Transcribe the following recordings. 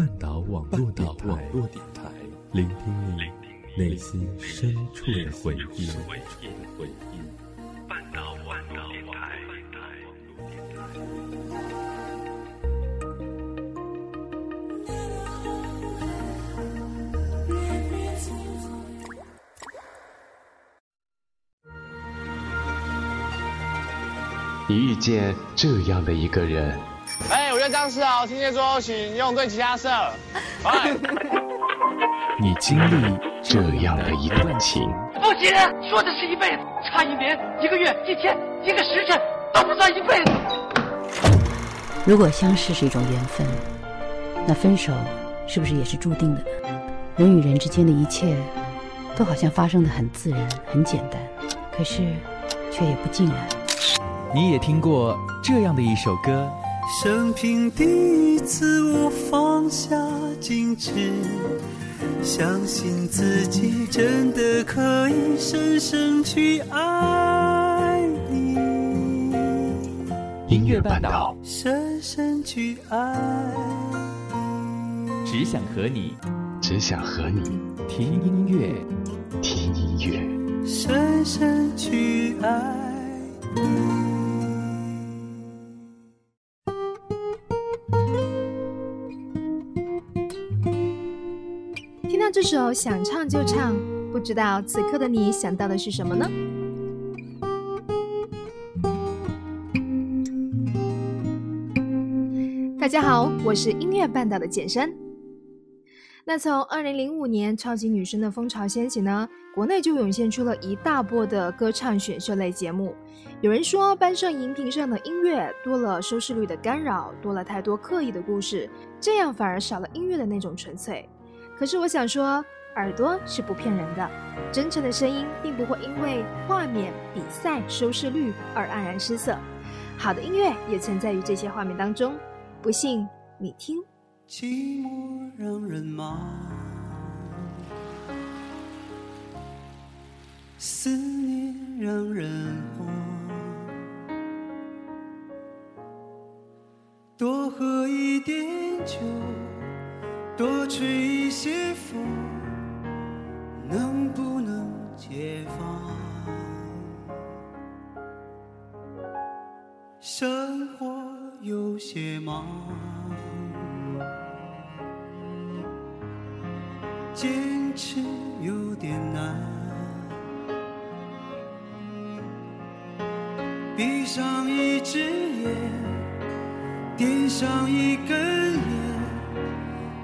半岛网络电台，聆听你内心深处的回忆。半岛网络电台。你遇见这样的一个人，张世豪，今天最后请用对其他社。哎，你经历这样的一段情，不行，说的是一辈子，差一年、一个月、一天、一个时辰都不算一辈子。如果相识是一种缘分，那分手是不是也是注定的呢？人与人之间的一切，都好像发生的很自然、很简单，可是却也不尽然。你也听过这样的一首歌？生平第一次，我放下矜持，相信自己真的可以深深去爱你。音乐半岛，深深去爱你，只想和你，只想和你听音乐，听音乐，深深去爱你。这首想唱就唱，不知道此刻的你想到的是什么呢？大家好，我是音乐半岛的简山。那从二零零五年超级女声的风潮掀起呢，国内就涌现出了一大波的歌唱选秀类节目。有人说，班上荧屏上的音乐多了收视率的干扰，多了太多刻意的故事，这样反而少了音乐的那种纯粹。可是我想说，耳朵是不骗人的，真诚的声音并不会因为画面、比赛、收视率而黯然失色。好的音乐也存在于这些画面当中，不信你听。寂寞让人忙，思念让人慌，多喝一点酒。多吹一些风，能不能解放？生活有些忙，坚持有点难。闭上一只眼，点上一根烟。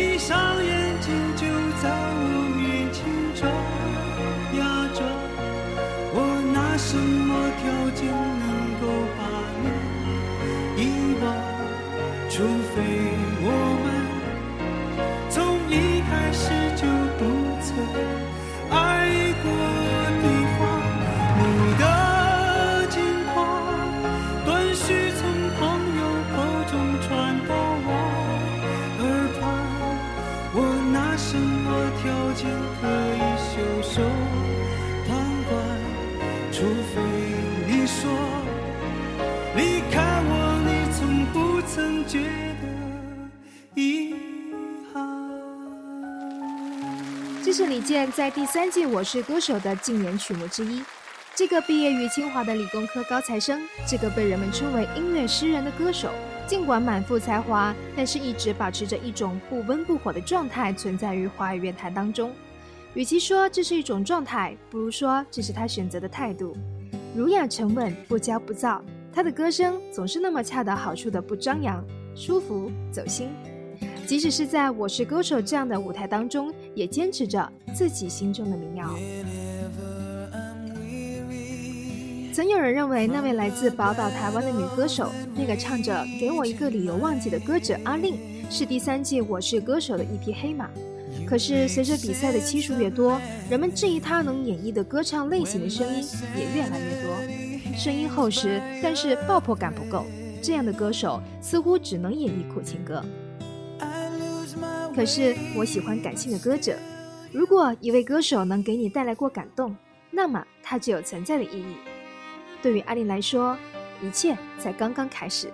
闭上眼睛就在我面前转呀转我拿什么条件这是李健在第三届《我是歌手》的竞演曲目之一。这个毕业于清华的理工科高材生，这个被人们称为音乐诗人的歌手，尽管满腹才华，但是一直保持着一种不温不火的状态存在于华语乐坛当中。与其说这是一种状态，不如说这是他选择的态度，儒雅沉稳，不骄不躁。他的歌声总是那么恰到好处的不张扬，舒服走心。即使是在我是歌手这样的舞台当中，也坚持着自己心中的民谣。曾有人认为那位来自宝岛台湾的女歌手，那个唱着《给我一个理由忘记》的歌者阿令，是第三季《我是歌手》的一匹黑马。可是随着比赛的期数越多，人们质疑她能演绎的歌唱类型的声音也越来越多，声音厚实，但是爆破感不够。这样的歌手似乎只能演绎苦情歌。可是我喜欢感性的歌者。如果一位歌手能给你带来过感动，那么他就有存在的意义。对于阿玲来说，一切才刚刚开始。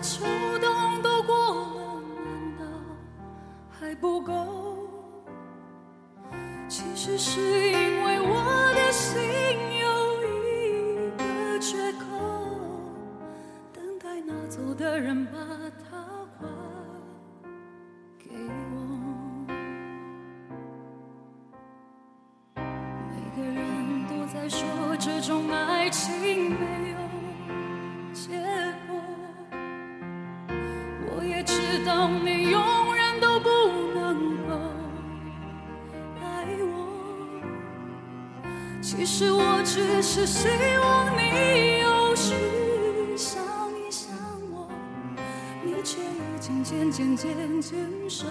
秋冬都过了，难道还不够？其实是因为我的心有一个缺口，等待拿走的人把它还给我。每个人都在说这种爱情没。知道你永远都不能够爱我。其实我只是希望你有时想一想我你却已经渐渐渐渐生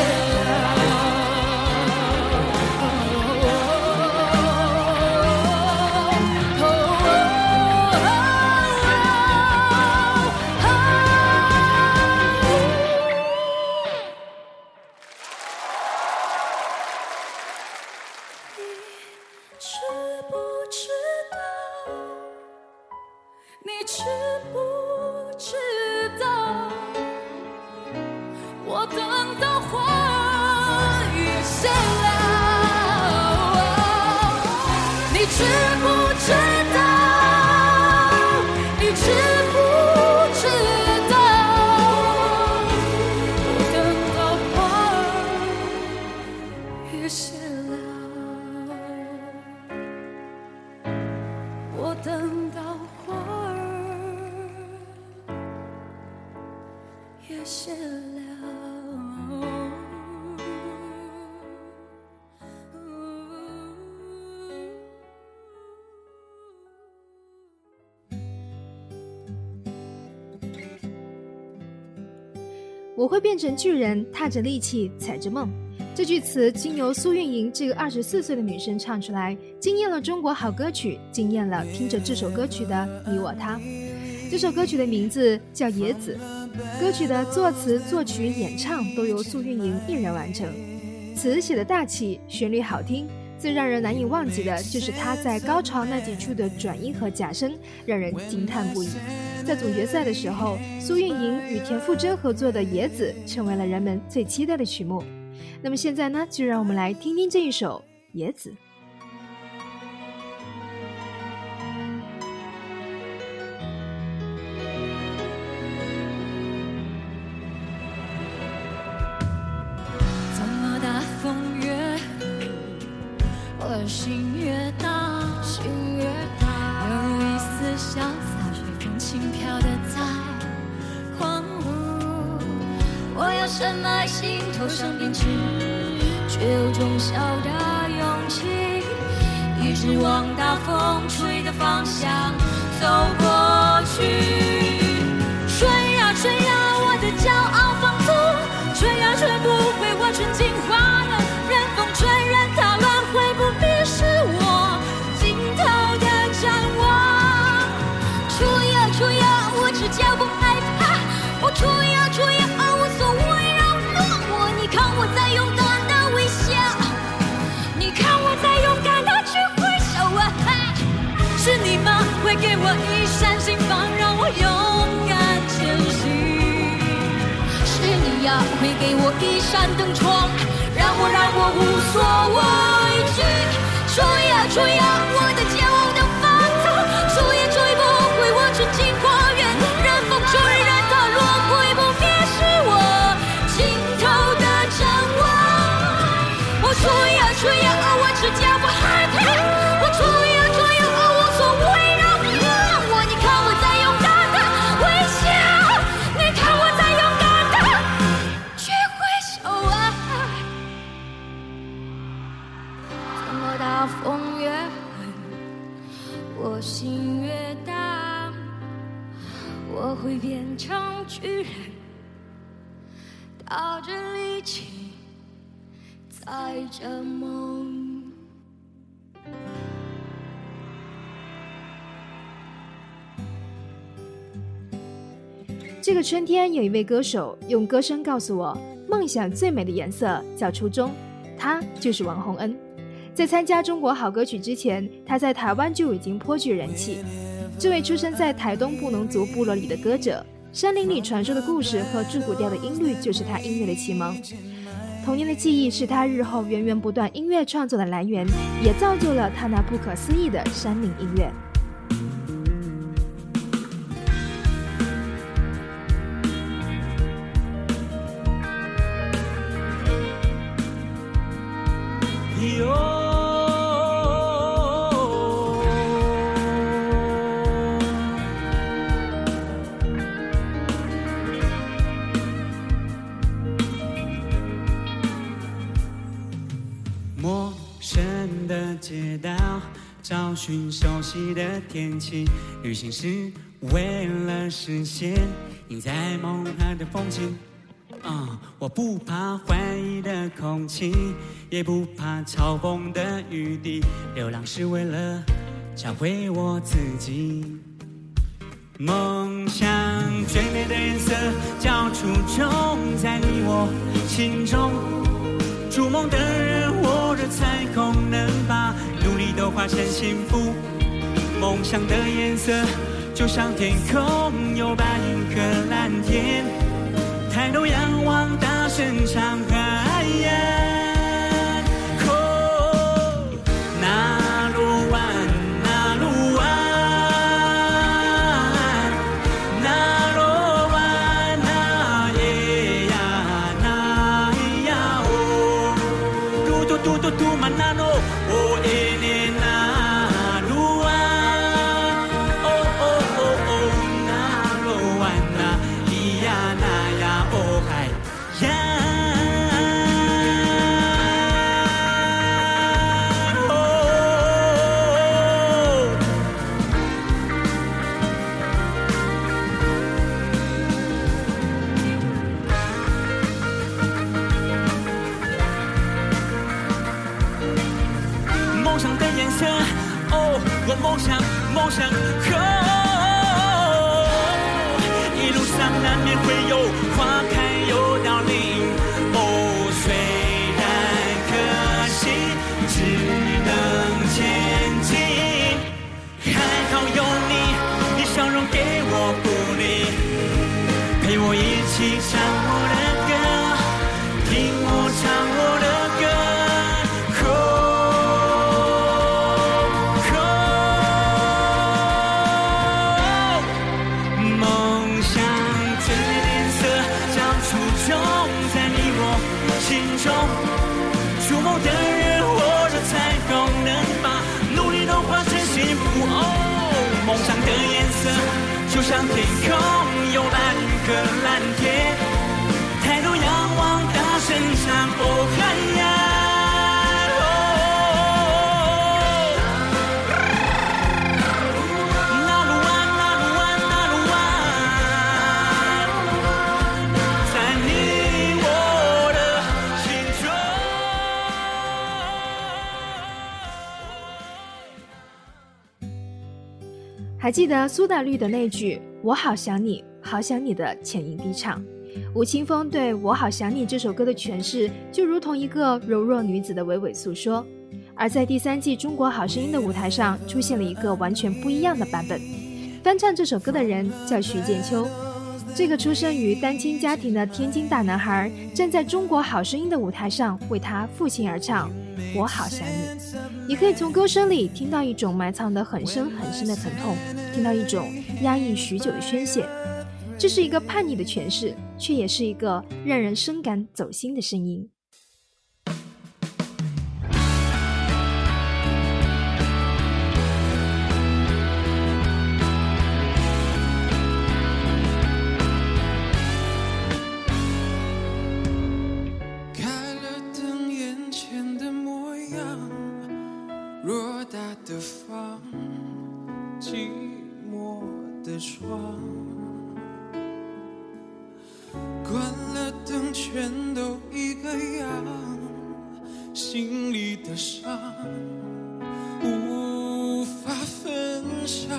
said 会变成巨人，踏着力气，踩着梦。这句词经由苏运莹这个二十四岁的女生唱出来，惊艳了中国好歌曲，惊艳了听着这首歌曲的你我他。这首歌曲的名字叫《野子》，歌曲的作词、作曲、演唱都由苏运莹一人完成。词写的大气，旋律好听，最让人难以忘记的就是他在高潮那几处的转音和假声，让人惊叹不已。在总决赛的时候，苏运莹与田馥甄合作的《野子》成为了人们最期待的曲目。那么现在呢，就让我们来听听这一首《野子》。深埋心头上编织，却有种小的勇气，一直往大风吹的方向走过去。会给我一扇灯窗，让我让我无所畏惧。吹呀吹呀，我的骄傲心越大？我会变成巨人，带着力气。载着梦。这个春天，有一位歌手用歌声告诉我，梦想最美的颜色叫初衷。他就是王洪恩。在参加中国好歌曲之前，他在台湾就已经颇具人气。这位出生在台东布农族部落里的歌者，山林里传说的故事和住古调的音律，就是他音乐的启蒙。童年的记忆是他日后源源不断音乐创作的来源，也造就了他那不可思议的山林音乐。熟悉的天气。旅行是为了实现你在梦海的风景。啊、我不怕怀疑的空气，也不怕嘲讽的雨滴。流浪是为了找回我自己。梦想最美的颜色叫初衷，在你我心中。筑梦的人握着彩虹，能化成幸福。梦想的颜色就像天空，有白云和蓝天。抬头仰望，大声唱哎呀。只能前进。还好有你，你笑容给我鼓励，陪我一起向我的还记得苏打绿的那句“我好想你，好想你”的浅吟低唱，吴青峰对我好想你这首歌的诠释，就如同一个柔弱女子的娓娓诉说。而在第三季《中国好声音》的舞台上，出现了一个完全不一样的版本。翻唱这首歌的人叫徐建秋，这个出生于单亲家庭的天津大男孩，站在中国好声音的舞台上，为他父亲而唱《我好想你》。你可以从歌声里听到一种埋藏得很深很深的疼痛，听到一种压抑许久的宣泄。这是一个叛逆的诠释，却也是一个让人深感走心的声音。个样，心里的伤无法分享。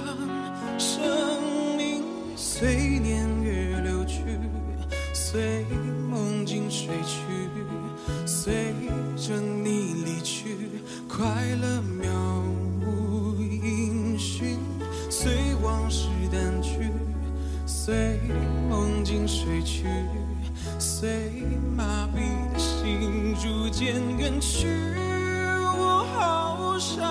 生命随年月流去，随梦境睡去，随着你离去，快乐渺无音讯，随往事淡去，随梦境睡去，随麻痹逐渐远去。我好想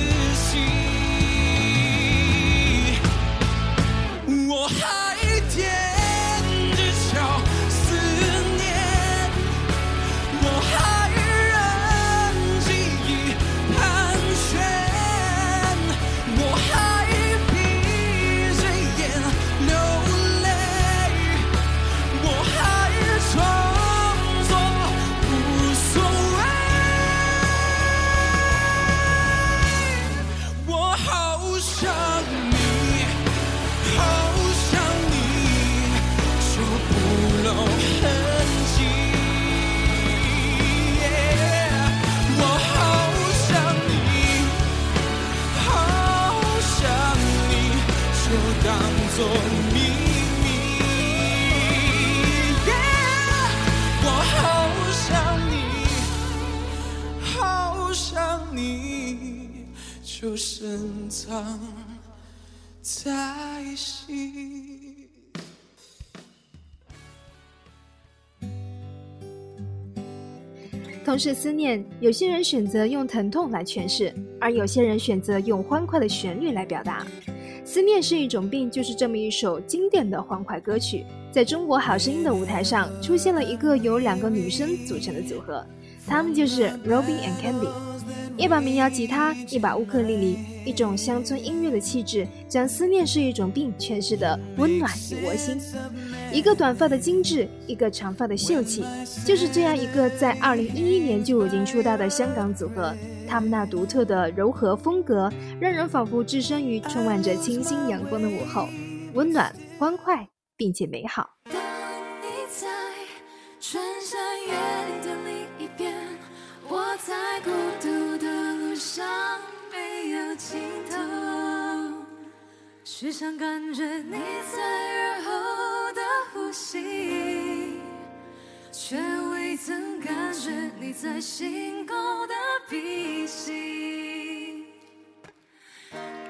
深藏在心。同是思念，有些人选择用疼痛来诠释，而有些人选择用欢快的旋律来表达。思念是一种病，就是这么一首经典的欢快歌曲，在中国好声音的舞台上出现了一个由两个女生组成的组合。她们就是 Robin and Candy。一把民谣吉他，一把乌克丽丽，一种乡村音乐的气质，将思念是一种病诠释的温暖与窝心。一个短发的精致，一个长发的秀气，就是这样一个在二零一一年就已经出道的香港组合。他们那独特的柔和风格，让人仿佛置身于充满着清新阳光的午后，温暖、欢快，并且美好。当你在穿山越岭的另一边，我在孤独的路上心头，时常感觉你在耳后的呼吸，却未曾感觉你在心口的鼻息。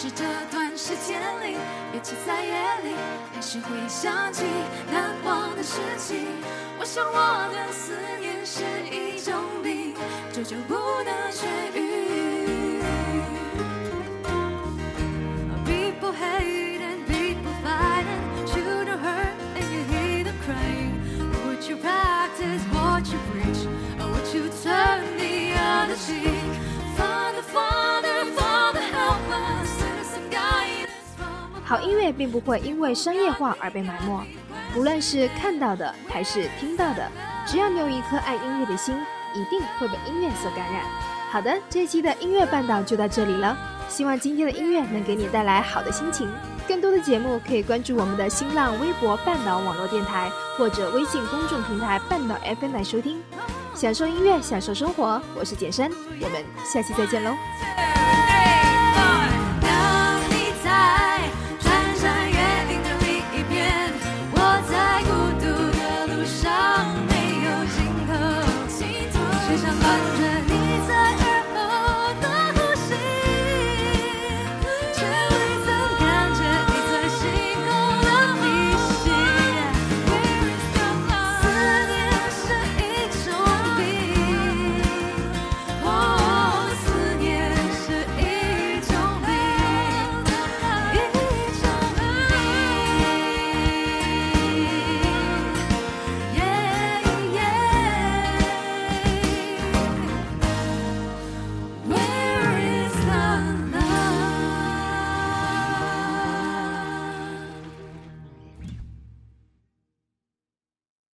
是这段时间里，尤其在夜里，还是会想起难忘的事情。我想我的思念是一种病，久久不能痊愈。好音乐并不会因为商业化而被埋没，无论是看到的还是听到的，只要你有一颗爱音乐的心，一定会被音乐所感染。好的，这一期的音乐半岛就到这里了，希望今天的音乐能给你带来好的心情。更多的节目可以关注我们的新浪微博半岛网络电台或者微信公众平台半岛 FM 来收听。享受音乐，享受生活，我是简山，我们下期再见喽。想看着你。